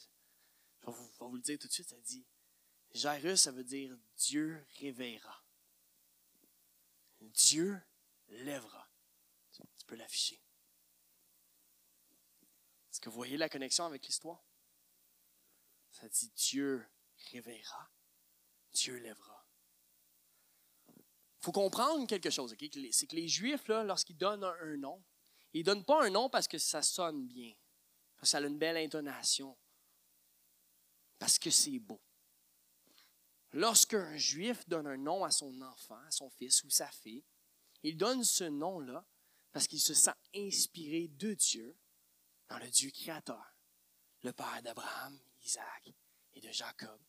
je vais vous, le dire tout de suite, ça dit Jairus, ça veut dire Dieu réveillera. Dieu lèvera. Tu peux l'afficher. Est-ce que vous voyez la connexion avec l'histoire? Ça dit Dieu réveillera Dieu lèvera. Il faut comprendre quelque chose, c'est que les Juifs, lorsqu'ils donnent un, nom, ils ne donnent pas un nom parce que ça sonne bien, parce que ça a une belle intonation, parce que c'est beau. Lorsqu'un Juif donne un nom à son enfant, à son fils ou sa fille, il donne ce nom-là parce qu'il se sent inspiré de Dieu, dans le Dieu créateur, le Père d'Abraham, Isaac et de Jacob.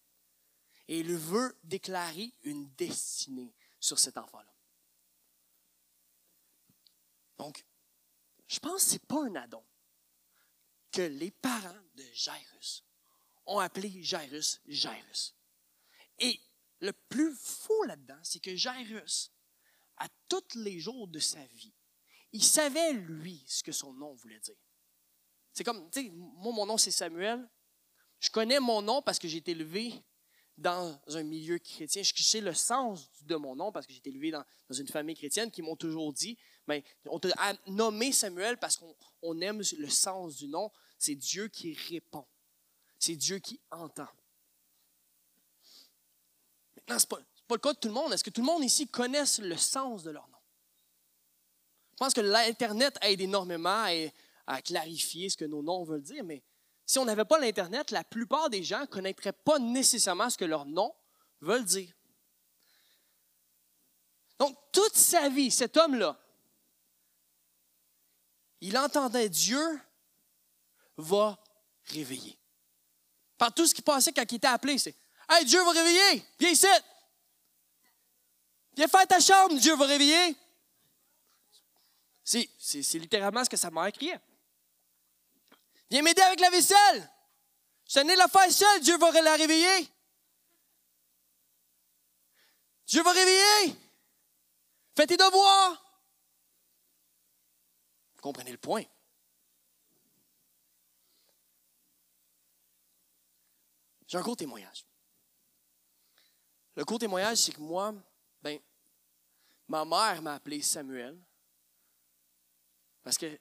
Et il veut déclarer une destinée sur cet enfant-là. Donc, je pense que ce n'est pas un addon que les parents de Jairus ont appelé Jairus Jairus. Et le plus fou là-dedans, c'est que Jairus, à tous les jours de sa vie, il savait, lui, ce que son nom voulait dire. C'est comme, tu sais, moi, mon nom, c'est Samuel. Je connais mon nom parce que j'ai été élevé dans un milieu chrétien. Je sais le sens de mon nom parce que j'ai été élevé dans, une famille chrétienne qui m'ont toujours dit, mais ben, on t'a nommé Samuel parce qu'on aime le sens du nom. C'est Dieu qui répond. C'est Dieu qui entend. Maintenant, ce n'est pas, pas, le cas de tout le monde. Est-ce que tout le monde ici connaisse le sens de leur nom? Je pense que l'Internet aide énormément à clarifier ce que nos noms veulent dire, mais si on n'avait pas l'Internet, la plupart des gens ne connaîtraient pas nécessairement ce que leurs noms veulent dire. Donc, toute sa vie, cet homme-là, il entendait Dieu va réveiller. Par tout ce qui passait quand il était appelé, c'est Hey, Dieu va réveiller, viens ici. Viens faire ta chambre, Dieu va réveiller. C'est, littéralement ce que sa mère criait. Viens m'aider avec la vaisselle. Je tenais la faire seule, Dieu va la réveiller. Dieu va réveiller. Fais tes devoirs. Vous comprenez le point? J'ai un court témoignage. Le court témoignage, c'est que moi, ben, ma mère m'a appelé Samuel parce que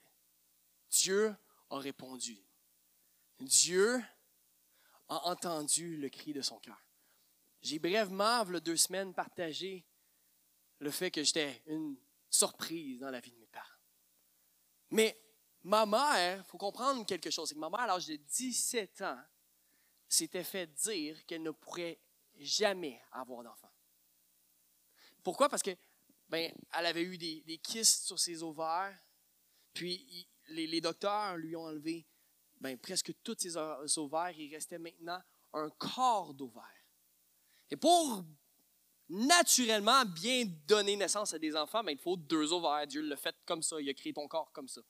Dieu a répondu. Dieu a entendu le cri de son cœur. J'ai brièvement, il y a deux semaines, partagé le fait que j'étais une surprise dans la vie de mes parents. Mais ma mère, il faut comprendre quelque chose, c'est que ma mère, à l'âge de 17 ans, s'était fait dire qu'elle ne pourrait jamais avoir d'enfant. Pourquoi? Parce que ben, elle avait eu des, des kystes sur ses ovaires, puis les, docteurs lui ont enlevé ben, presque tous ses ovaires. Il restait maintenant un corps d'ovaire. Et pour naturellement bien donner naissance à des enfants, ben, il faut deux ovaires. Dieu l'a fait comme ça. Il a créé ton corps comme ça.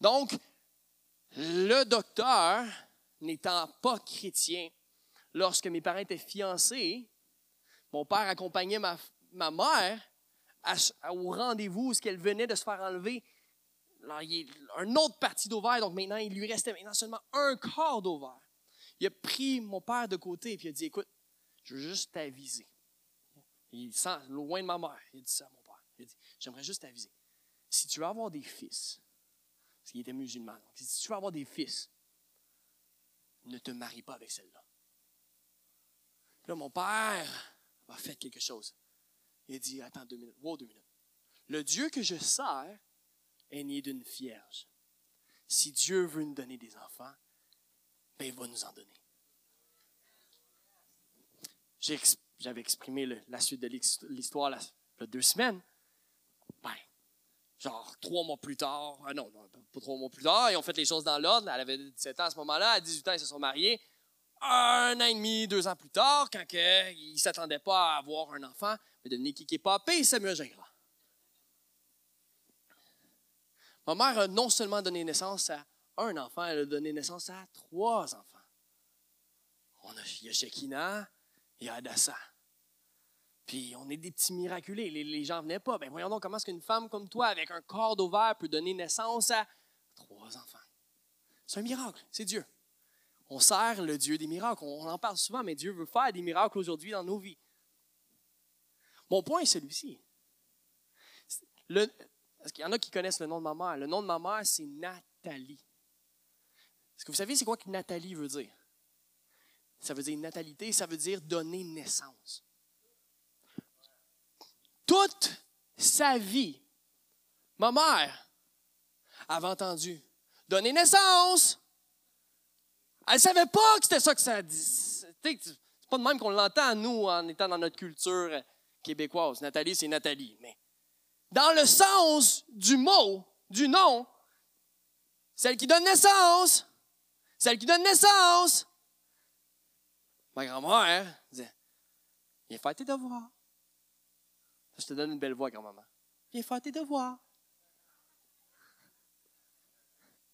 Donc, le docteur, n'étant pas chrétien, lorsque mes parents étaient fiancés, mon père accompagnait ma mère au rendez-vous où elle venait de se faire enlever il un autre partie d'ovaire, donc maintenant, il lui restait maintenant seulement un quart d'ovaire. Il a pris mon père de côté et il a dit Écoute, je veux juste t'aviser. Il sent loin de ma mère. Il a dit ça à mon père. Il a dit J'aimerais juste t'aviser. Si tu veux avoir des fils, parce qu'il était musulman, donc si tu veux avoir des fils, ne te marie pas avec celle-là. Là, mon père a fait quelque chose. Il a dit Attends deux minutes. Wow, deux minutes. Le Dieu que je sers est d'une vierge. Si Dieu veut nous donner des enfants, ben, il va nous en donner. J'avais exprimé la suite de l'histoire il deux semaines. Ben, genre trois mois plus tard, ah non, pas trois mois plus tard, ils ont fait les choses dans l'ordre. Elle avait 17 ans à ce moment-là, à 18 ans, ils se sont mariés. Un an et demi, deux ans plus tard, quand ils ne s'attendaient pas à avoir un enfant, mais devenez est papé, Samuel Gingras. Ma mère a non seulement donné naissance à un enfant, elle a donné naissance à trois enfants. On a, il y a il y a Adassa. Puis on est des petits miraculés. Les, gens ne venaient pas. Ben voyons donc comment est-ce qu'une femme comme toi, avec un corps d'ovaire, peut donner naissance à trois enfants. C'est un miracle, c'est Dieu. On sert le Dieu des miracles. On en parle souvent, mais Dieu veut faire des miracles aujourd'hui dans nos vies. Mon point est celui-ci. Le, parce qu'il y en a qui connaissent le nom de ma mère. Le nom de ma mère, c'est Nathalie. Est-ce que vous savez c'est quoi que Nathalie veut dire? Ça veut dire natalité, ça veut dire donner naissance. toute sa vie, ma mère avait entendu donner naissance. Elle savait pas que c'était ça que ça dit. C'est pas de même qu'on l'entend, nous, en étant dans notre culture québécoise. Nathalie, c'est Nathalie. Mais dans le sens du mot, du nom, celle qui donne naissance, celle qui donne naissance. Ma grand-mère disait, viens faire tes devoirs. Je te donne une belle voix, grand-maman. Viens faire tes devoirs.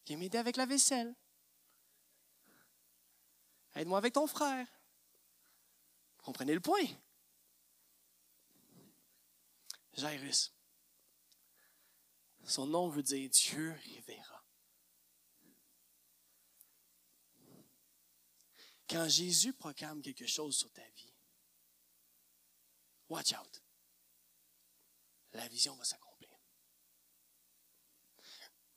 Viens m'aider avec la vaisselle. Aide-moi avec ton frère. Comprenez le point? Jairus. Son nom veut dire Dieu révéra. Quand Jésus proclame quelque chose sur ta vie, watch out. La vision va s'accomplir.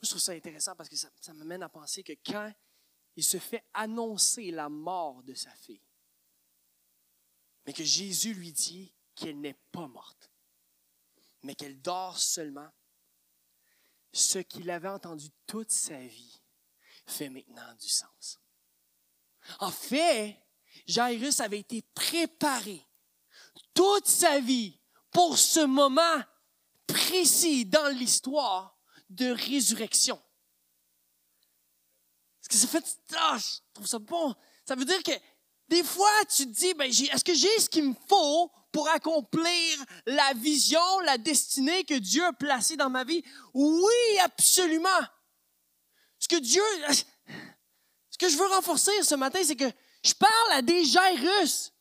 Je trouve ça intéressant parce que ça, ça m'amène à penser que quand il se fait annoncer la mort de sa fille, mais que Jésus lui dit qu'elle n'est pas morte, mais qu'elle dort seulement, ce qu'il avait entendu toute sa vie fait maintenant du sens. En fait, Jairus avait été préparé toute sa vie pour ce moment précis dans l'histoire de résurrection. Est-ce que ça fait, ah, je trouve ça bon. Ça veut dire que des fois, tu te dis, ben, est-ce que j'ai ce qu'il me faut pour accomplir la vision, la destinée que Dieu a placée dans ma vie? Oui, absolument. Ce que Dieu, ce que je veux renforcer ce matin, c'est que je parle à des Jairus.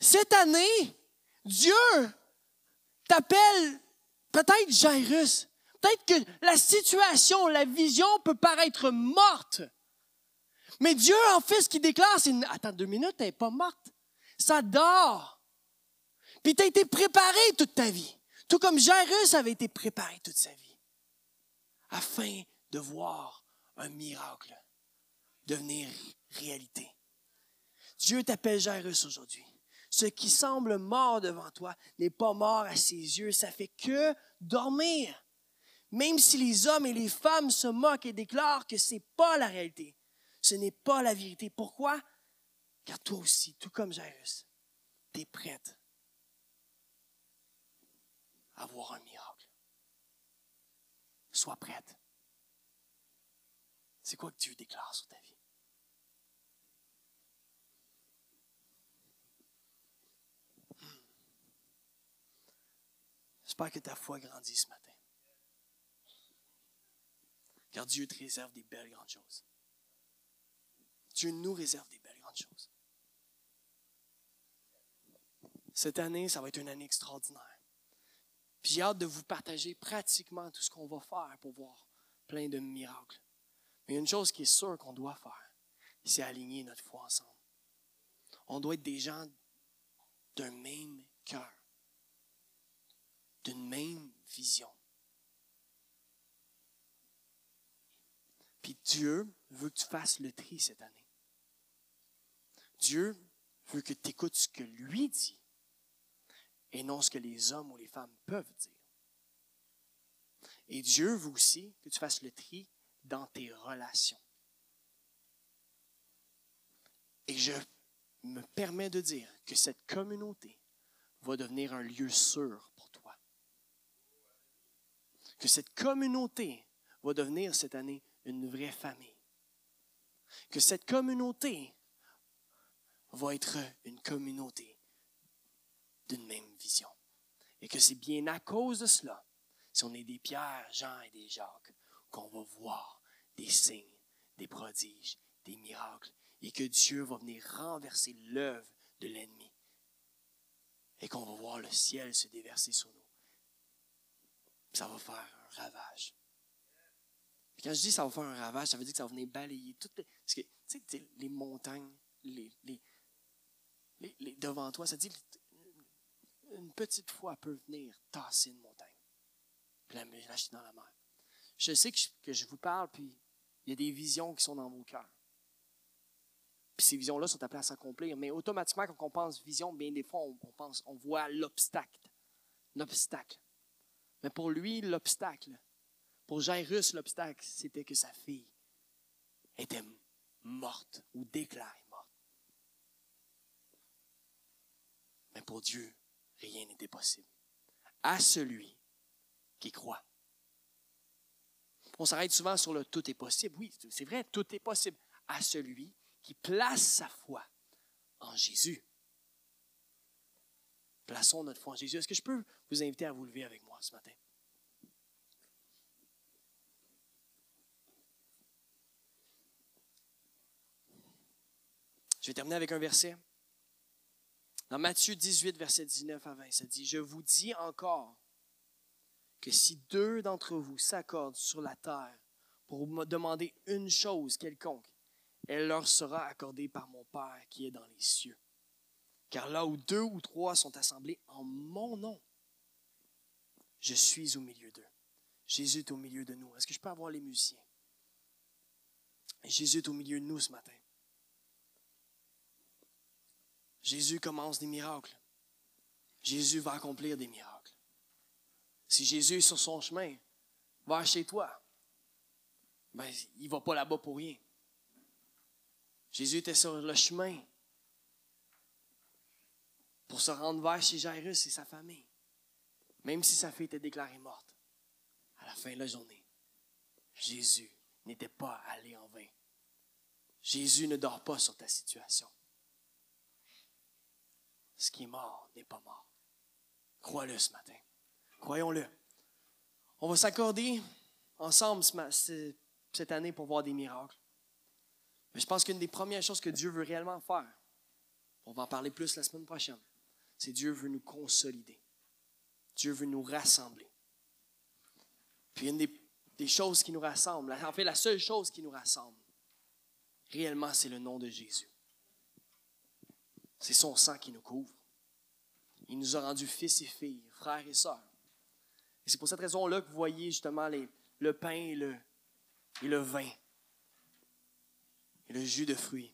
Cette année, Dieu t'appelle peut-être Jairus. Peut-être que la situation, la vision peut paraître morte. Mais Dieu, en fait, ce qu'il déclare, c'est Attends deux minutes, elle n'est pas morte. Ça dort. Puis tu as été préparé toute ta vie. Tout comme Jairus avait été préparé toute sa vie. Afin de voir un miracle devenir réalité. Dieu t'appelle Jairus aujourd'hui. Ce qui semble mort devant toi n'est pas mort à ses yeux, ça fait que dormir. Même si les hommes et les femmes se moquent et déclarent que ce n'est pas la réalité, ce n'est pas la vérité. Pourquoi? Car toi aussi, tout comme Jairus, tu es prête à voir un miracle. Sois prête. C'est quoi que Dieu déclare sur ta vie? Hmm. J'espère que ta foi grandit ce matin. Car Dieu te réserve des belles grandes choses. Dieu nous réserve des belles grandes choses. Cette année, ça va être une année extraordinaire. Puis j'ai hâte de vous partager pratiquement tout ce qu'on va faire pour voir plein de miracles. Mais une chose qui est sûre qu'on doit faire, c'est aligner notre foi ensemble. On doit être des gens d'un même cœur, d'une même vision. Puis Dieu veut que tu fasses le tri cette année. Dieu veut que tu écoutes ce que lui dit et non ce que les hommes ou les femmes peuvent dire. Et Dieu veut aussi que tu fasses le tri dans tes relations. Et je me permets de dire que cette communauté va devenir un lieu sûr pour toi. Que cette communauté va devenir cette année une vraie famille. Que cette communauté va être une communauté d'une même vision. Et que c'est bien à cause de cela, si on est des Pierre, Jean et des Jacques, qu'on va voir des signes, des prodiges, des miracles, et que Dieu va venir renverser l'œuvre de l'ennemi, et qu'on va voir le ciel se déverser sur nous. Ça va faire un ravage. quand je dis ça va faire un ravage, ça veut dire que ça va venir balayer toutes les, tu sais, les montagnes, les, devant toi, ça dit une petite foi peut venir tasser une montagne, puis la dans la mer. Je sais que je, que je vous parle, puis il y a des visions qui sont dans vos cœurs. Puis ces visions-là sont appelées à s'accomplir. Mais automatiquement, quand on pense vision, bien des fois, on, pense, on voit l'obstacle. L'obstacle. Mais pour lui, l'obstacle, pour Jairus, l'obstacle, c'était que sa fille était morte ou déclarée morte. Mais pour Dieu, rien n'était possible. À celui qui croit. On s'arrête souvent sur le tout est possible. Oui, c'est vrai, tout est possible. À celui qui place sa foi en Jésus. Plaçons notre foi en Jésus. Est-ce que je peux vous inviter à vous lever avec moi ce matin? Je vais terminer avec un verset. Dans Matthieu 18, verset 19 à 20, ça dit, Je vous dis encore que si deux d'entre vous s'accordent sur la terre pour me demander une chose quelconque, elle leur sera accordée par mon Père qui est dans les cieux. Car là où deux ou trois sont assemblés en mon nom, je suis au milieu d'eux. Jésus est au milieu de nous. Est-ce que je peux avoir les musiciens? Jésus est au milieu de nous ce matin. Jésus commence des miracles. Jésus va accomplir des miracles. Si Jésus est sur son chemin, va chez toi. Ben, il ne va pas là-bas pour rien. Jésus était sur le chemin pour se rendre vers chez Jairus et sa famille, même si sa fille était déclarée morte. À la fin de la journée, Jésus n'était pas allé en vain. Jésus ne dort pas sur ta situation ce qui est mort n'est pas mort. Crois-le ce matin. Croyons-le. On va s'accorder ensemble cette année pour voir des miracles. Mais je pense qu'une des premières choses que Dieu veut réellement faire, on va en parler plus la semaine prochaine, c'est Dieu veut nous consolider. Dieu veut nous rassembler. Puis une des, des choses qui nous rassemble, en fait la seule chose qui nous rassemble, réellement, c'est le nom de Jésus. C'est son sang qui nous couvre. Il nous a rendus fils et filles, frères et sœurs. Et c'est pour cette raison-là que vous voyez justement le pain et le, vin et le jus de fruits.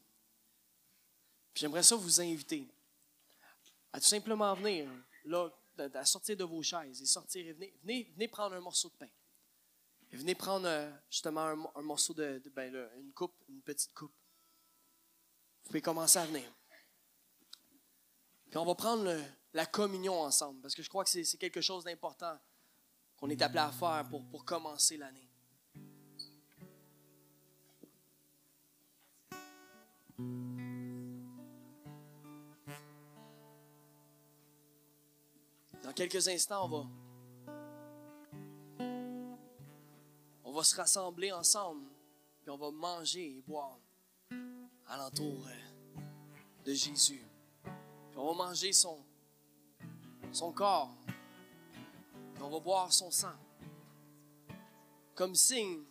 J'aimerais ça vous inviter à tout simplement venir, là, à sortir de vos chaises et sortir et venez, prendre un morceau de pain. Venez prendre euh, justement un, morceau de, ben, une coupe, une petite coupe. Vous pouvez commencer à venir. Puis on va prendre la communion ensemble, parce que je crois que c'est quelque chose d'important qu'on est appelé à faire pour, pour commencer l'année. Dans quelques instants, on va, on va se rassembler ensemble, puis on va manger et boire alentour euh, de Jésus on va manger son, corps. on va boire son sang. Comme signe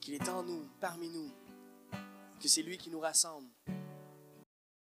qu'il est en nous, parmi nous, que c'est lui qui nous rassemble.